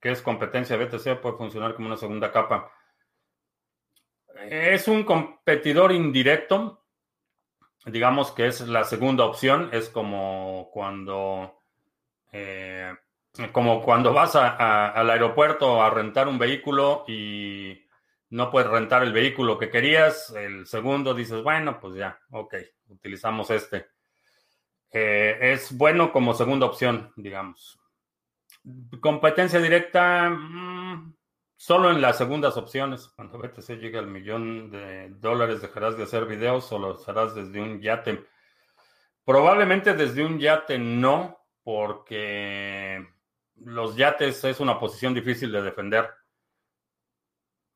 que es competencia BTC, puede funcionar como una segunda capa? Es un competidor indirecto, digamos que es la segunda opción, es como cuando, eh, como cuando vas al aeropuerto a rentar un vehículo y no puedes rentar el vehículo que querías, el segundo dices, bueno, pues ya, ok, utilizamos este. Eh, es bueno como segunda opción, digamos. Competencia directa, mm, Solo en las segundas opciones, cuando BTC llegue al millón de dólares, dejarás de hacer videos o lo harás desde un yate. Probablemente desde un yate no, porque los yates es una posición difícil de defender.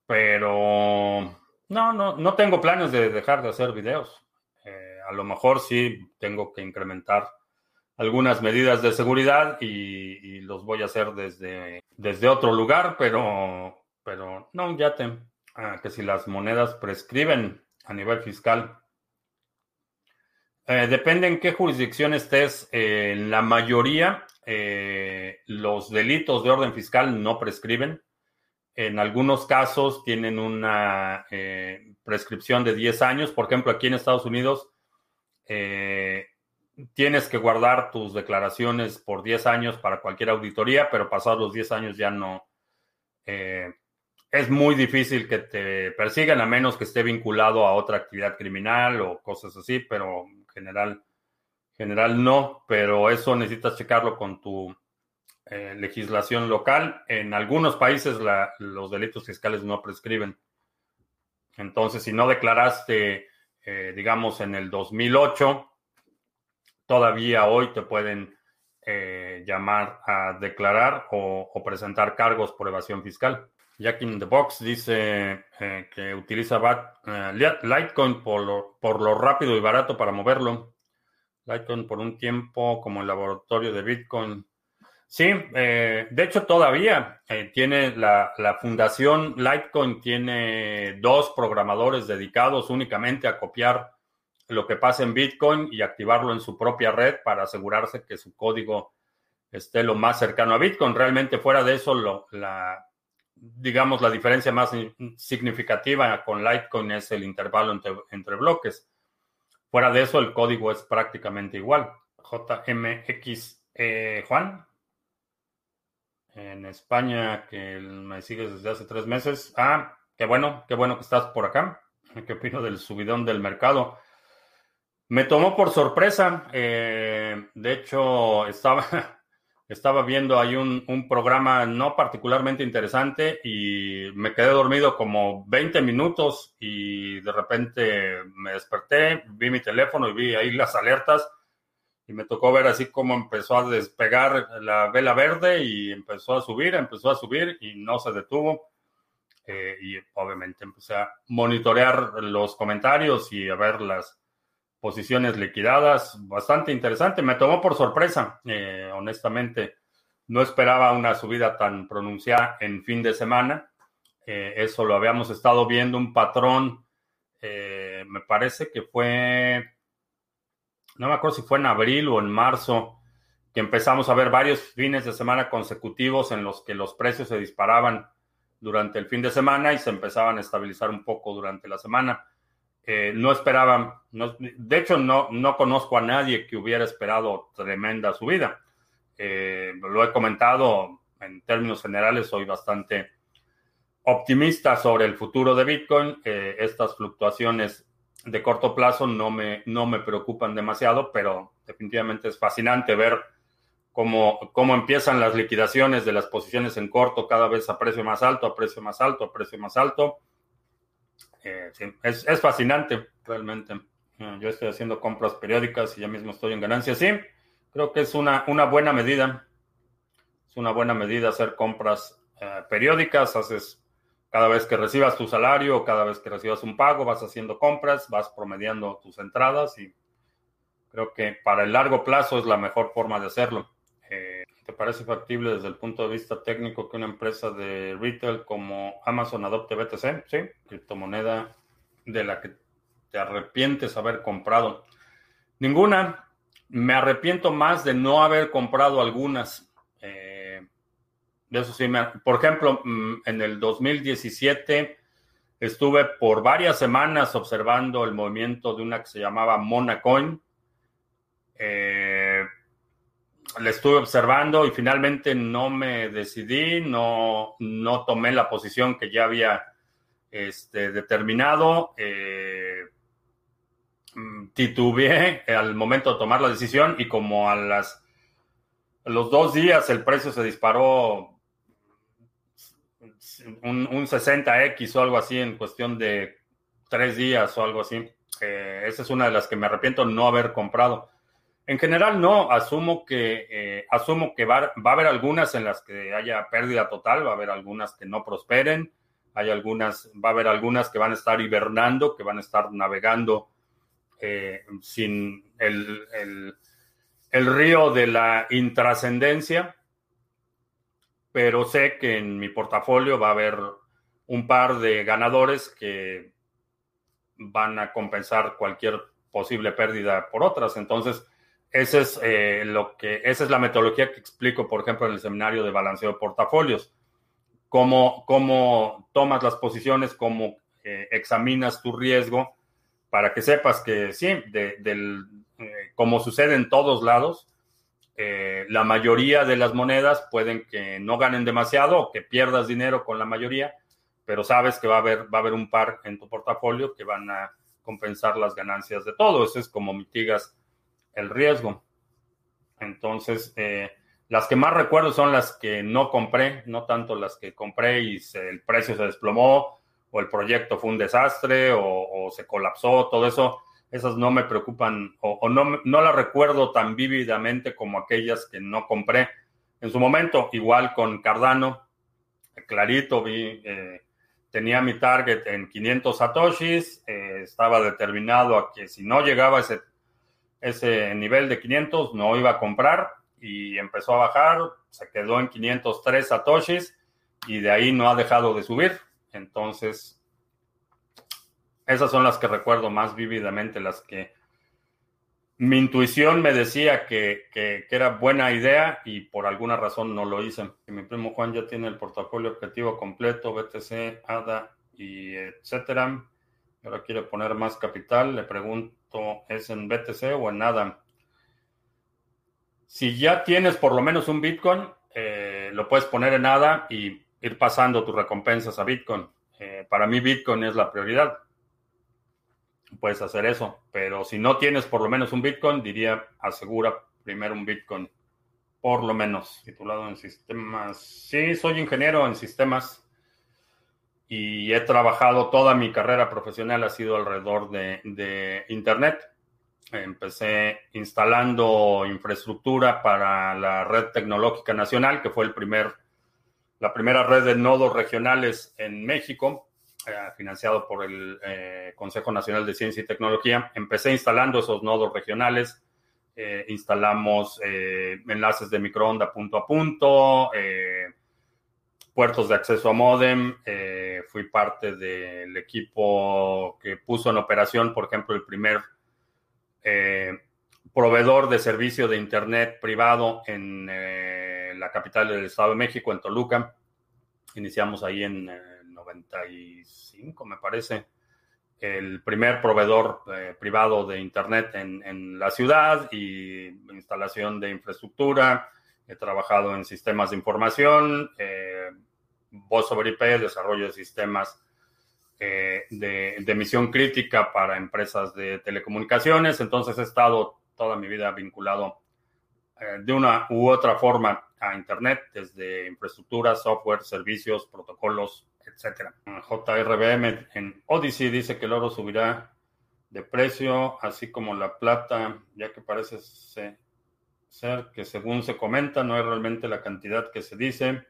Pero no, no, no tengo planes de dejar de hacer videos. Eh, a lo mejor sí tengo que incrementar algunas medidas de seguridad y, los voy a hacer desde, desde otro lugar, pero, pero no un yate. Ah, que si las monedas prescriben a nivel fiscal. Eh, depende en qué jurisdicción estés. en la mayoría, eh, los delitos de orden fiscal no prescriben. En algunos casos tienen una eh, prescripción de 10 años. Por ejemplo, aquí en Estados Unidos, tienes que guardar tus declaraciones por 10 años para cualquier auditoría, pero pasados los 10 años ya no, eh, es muy difícil que te persigan a menos que esté vinculado a otra actividad criminal o cosas así, pero en general, general no, pero eso necesitas checarlo con tu eh, legislación local. En algunos países los delitos fiscales no prescriben. Entonces, si no declaraste, eh, digamos, en el 2008, todavía hoy te pueden eh, llamar a declarar o, presentar cargos por evasión fiscal. Jack in the Box dice que utiliza Litecoin por lo, rápido y barato para moverlo. Litecoin por un tiempo como el laboratorio de Bitcoin Sí, eh, de hecho todavía eh, tiene la, fundación Litecoin tiene dos programadores dedicados únicamente a copiar lo que pasa en Bitcoin y activarlo en su propia red para asegurarse que su código esté lo más cercano a Bitcoin. Realmente fuera de eso, lo, la, digamos, la diferencia más significativa con Litecoin es el intervalo entre, bloques. Fuera de eso, el código es prácticamente igual. JMX, eh, Juan en España, que me sigues desde hace tres meses. Ah, qué bueno, qué bueno que estás por acá. ¿Qué opino del subidón del mercado? Me tomó por sorpresa. Eh, de hecho, estaba, estaba viendo ahí un, un, programa no particularmente interesante y me quedé dormido como 20 minutos y de repente me desperté, vi mi teléfono y vi ahí las alertas y me tocó ver así como empezó a despegar la vela verde y empezó a subir, empezó a subir y no se detuvo. Eh, y obviamente empecé a monitorear los comentarios y a ver las posiciones liquidadas. Bastante interesante. Me tomó por sorpresa, eh, honestamente. No esperaba una subida tan pronunciada en fin de semana. Eh, eso lo habíamos estado viendo, un patrón, me parece que fue no me acuerdo si fue en abril o en marzo, que empezamos a ver varios fines de semana consecutivos en los que los precios se disparaban durante el fin de semana y se empezaban a estabilizar un poco durante la semana. Eh, no esperaban, de hecho no, no conozco a nadie que hubiera esperado tremenda subida. Eh, lo he comentado en términos generales, soy bastante optimista sobre el futuro de Bitcoin. Eh, estas fluctuaciones de corto plazo no me, no me preocupan demasiado, pero definitivamente es fascinante ver cómo, cómo empiezan las liquidaciones de las posiciones en corto cada vez a precio más alto, a precio más alto, a precio más alto. Eh, es, es, fascinante, realmente. Eh, yo estoy haciendo compras periódicas y ya mismo estoy en ganancia. Sí, creo que es una, una buena medida. Es una buena medida hacer compras eh, periódicas. Haces cada vez que recibas tu salario, cada vez que recibas un pago, vas haciendo compras, vas promediando tus entradas y creo que para el largo plazo es la mejor forma de hacerlo. ¿Te parece factible desde el punto de vista técnico que una empresa de retail como Amazon adopte BTC? Sí, criptomoneda de la que te arrepientes haber comprado. Ninguna. Me arrepiento más de no haber comprado algunas. Eso sí, por ejemplo, mm, en el 2017 estuve por varias semanas observando el movimiento de una que se llamaba Monacoin. Eh, le estuve observando y finalmente no me decidí, no, no tomé la posición que ya había este, determinado. Eh, mm, titubeé al momento de tomar la decisión y como a las los dos días el precio se disparó un, 60X o algo así en cuestión de tres días o algo así. Eh, esa es una de las que me arrepiento no haber comprado. En general no, asumo que, eh, asumo que va, va, a haber algunas en las que haya pérdida total, va a haber algunas que no prosperen, hay algunas, va a haber algunas que van a estar hibernando, que van a estar navegando eh, sin el, el, el río de la intrascendencia pero sé que en mi portafolio va a haber un par de ganadores que van a compensar cualquier posible pérdida por otras. Entonces, ese es, eh, lo que, esa es la metodología que explico, por ejemplo, en el seminario de balanceo de portafolios. Cómo, cómo tomas las posiciones, cómo eh, examinas tu riesgo para que sepas que sí, de, del, eh, como sucede en todos lados, eh, la mayoría de las monedas pueden que no ganen demasiado que pierdas dinero con la mayoría, pero sabes que va a haber, va a haber un par en tu portafolio que van a compensar las ganancias de todo. Eso es como mitigas el riesgo. Entonces, eh, las que más recuerdo son las que no compré, no tanto las que compré y el precio se desplomó o el proyecto fue un desastre o, se colapsó, todo eso. Esas no me preocupan o, no, no las recuerdo tan vívidamente como aquellas que no compré en su momento. Igual con Cardano, clarito vi, eh, tenía mi target en 500 satoshis, eh, estaba determinado a que si no llegaba ese, ese nivel de 500 no iba a comprar y empezó a bajar, se quedó en 503 satoshis y de ahí no ha dejado de subir. Entonces, esas son las que recuerdo más vívidamente, las que mi intuición me decía que, era buena idea y por alguna razón no lo hice. Mi primo Juan ya tiene el portafolio objetivo completo, BTC, ADA y etcétera. Ahora quiere poner más capital. Le pregunto, ¿es en BTC o en ADA? Si ya tienes por lo menos un Bitcoin, eh, lo puedes poner en nada y ir pasando tus recompensas a Bitcoin. Eh, para mí Bitcoin es la prioridad. Puedes hacer eso, pero si no tienes por lo menos un Bitcoin, diría asegura primero un Bitcoin, por lo menos. Titulado en sistemas. Sí, soy ingeniero en sistemas y he trabajado toda mi carrera profesional, ha sido alrededor de Internet. Empecé instalando infraestructura para la red tecnológica nacional, que fue el primer, la primera red de nodos regionales en México, eh, financiado por el eh, Consejo Nacional de Ciencia y Tecnología. Empecé instalando esos nodos regionales. Eh, instalamos enlaces de microonda punto a punto, puertos de acceso a modem. fui parte del equipo que puso en operación, por ejemplo, el primer eh, proveedor de servicio de Internet privado en eh, la capital del Estado de México, en Toluca. Iniciamos ahí en 95, me parece, el primer proveedor eh, privado de Internet en, la ciudad y instalación de infraestructura. He trabajado en sistemas de información, voz sobre IP, desarrollo de sistemas eh, de, misión crítica para empresas de telecomunicaciones. Entonces he estado toda mi vida vinculado eh, de una u otra forma a Internet, desde infraestructura, software, servicios, protocolos, etc. JRBM en Odyssey dice que el oro subirá de precio, así como la plata, ya que parece ser que según se comenta, no es realmente la cantidad que se dice.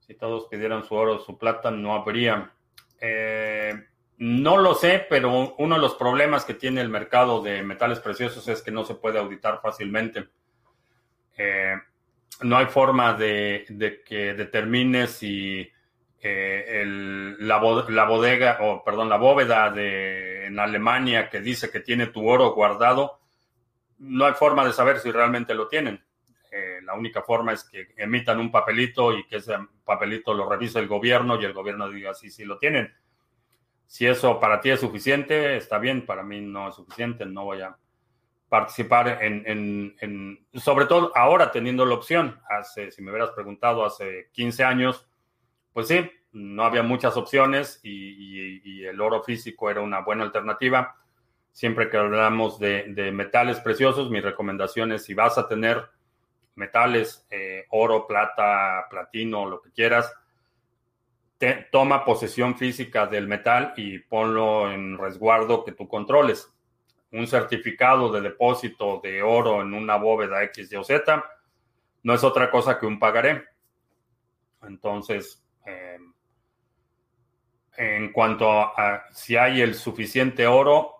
Si todos pidieran su oro o su plata, no habría eh, no lo sé, pero uno de los problemas que tiene el mercado de metales preciosos es que no se puede auditar fácilmente. Eh, no hay forma de, que determine si eh, la, bodega, o perdón, la bóveda de, en Alemania que dice que tiene tu oro guardado, no hay forma de saber si realmente lo tienen. la única forma es que emitan un papelito y que ese papelito lo revise el gobierno y el gobierno diga sí, sí lo tienen. Si eso para ti es suficiente, está bien, para mí no es suficiente, no voy a participar en, sobre todo ahora teniendo la opción. Hace, si me hubieras preguntado hace 15 años, pues sí, no había muchas opciones y, el oro físico era una buena alternativa. Siempre que hablamos de, metales preciosos, mi recomendación es si vas a tener metales, eh, oro, plata, platino, lo que quieras, toma posesión física del metal y ponlo en resguardo que tú controles. Un certificado de depósito de oro en una bóveda X, Y o Z no es otra cosa que un pagaré. Entonces, em, en cuanto a si hay el suficiente oro,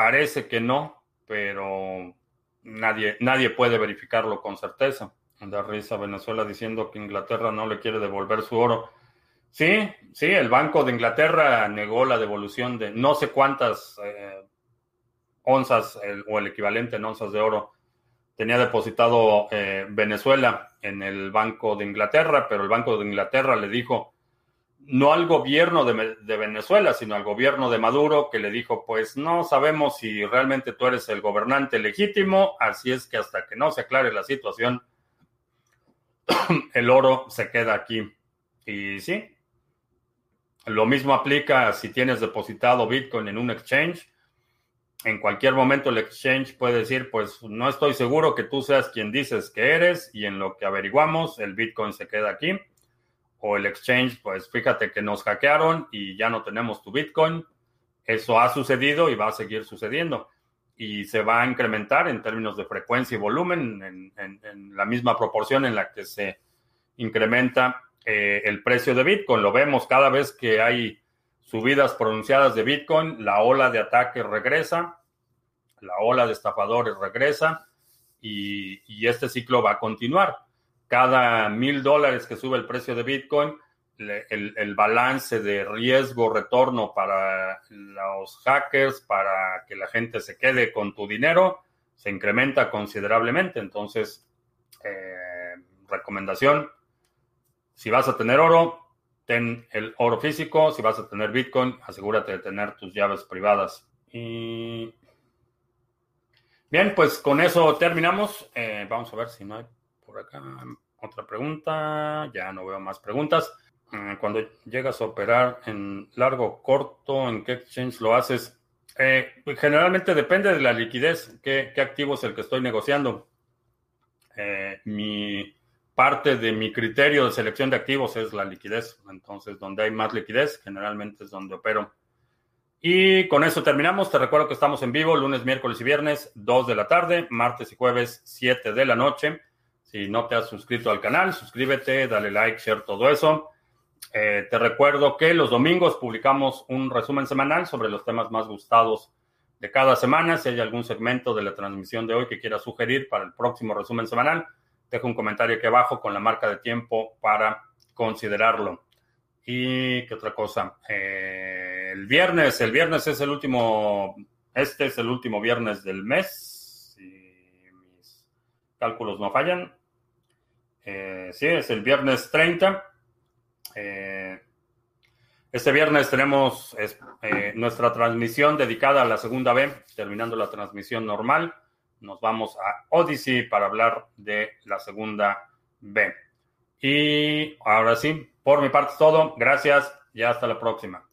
parece que no, pero nadie, nadie puede verificarlo con certeza. Anda risa Venezuela diciendo que Inglaterra no le quiere devolver su oro. Sí, sí, el Banco de Inglaterra negó la devolución de no sé cuántas eh, onzas o el equivalente en onzas de oro tenía depositado eh, Venezuela en el Banco de Inglaterra, pero el Banco de Inglaterra le dijo, no al gobierno de, Venezuela, sino al gobierno de Maduro, que le dijo, pues no sabemos si realmente tú eres el gobernante legítimo, así es que hasta que no se aclare la situación, el oro se queda aquí. Y sí, Lo mismo aplica si tienes depositado Bitcoin en un exchange. En cualquier momento el exchange puede decir, pues no estoy seguro que tú seas quien dices que eres y en lo que averiguamos el Bitcoin se queda aquí. O el exchange, pues fíjate que nos hackearon y ya no tenemos tu Bitcoin. Eso ha sucedido y va a seguir sucediendo. Y se va a incrementar en términos de frecuencia y volumen en, en la misma proporción en la que se incrementa eh, el precio de Bitcoin. Lo vemos cada vez que hay subidas pronunciadas de Bitcoin, la ola de ataque regresa, la ola de estafadores regresa y, este ciclo va a continuar. Cada mil dólares que sube el precio de Bitcoin, el, el, balance de riesgo-retorno para los hackers, para que la gente se quede con tu dinero, se incrementa considerablemente. Entonces, eh, recomendación, si vas a tener oro, ten el oro físico. Si vas a tener Bitcoin, asegúrate de tener tus llaves privadas. Bien, pues con eso terminamos. Eh, vamos a ver si no hay por acá otra pregunta. Ya no veo más preguntas. Eh, cuando llegas a operar en largo o corto, ¿en qué exchange lo haces? Eh, generalmente depende de la liquidez, qué, qué, activo es el que estoy negociando. mi parte de mi criterio de selección de activos es la liquidez. Entonces, donde hay más liquidez, generalmente es donde opero. Y con eso terminamos. Te recuerdo que estamos en vivo lunes, miércoles y viernes, 2 de la tarde, martes y jueves, 7 de la noche. Si no te has suscrito al canal, suscríbete, dale like, share, todo eso. Eh, te recuerdo que los domingos publicamos un resumen semanal sobre los temas más gustados de cada semana. Si hay algún segmento de la transmisión de hoy que quieras sugerir para el próximo resumen semanal, dejo un comentario aquí abajo con la marca de tiempo para considerarlo. Y qué otra cosa. Eh, el viernes, el viernes es el último, este es el último viernes del mes, si mis cálculos no fallan. Eh, sí, es el viernes 30. Eh, este viernes tenemos nuestra transmisión dedicada a la segunda B, terminando la transmisión normal nos vamos a Odyssey para hablar de la segunda B. Y ahora sí, por mi parte es todo. Gracias y hasta la próxima.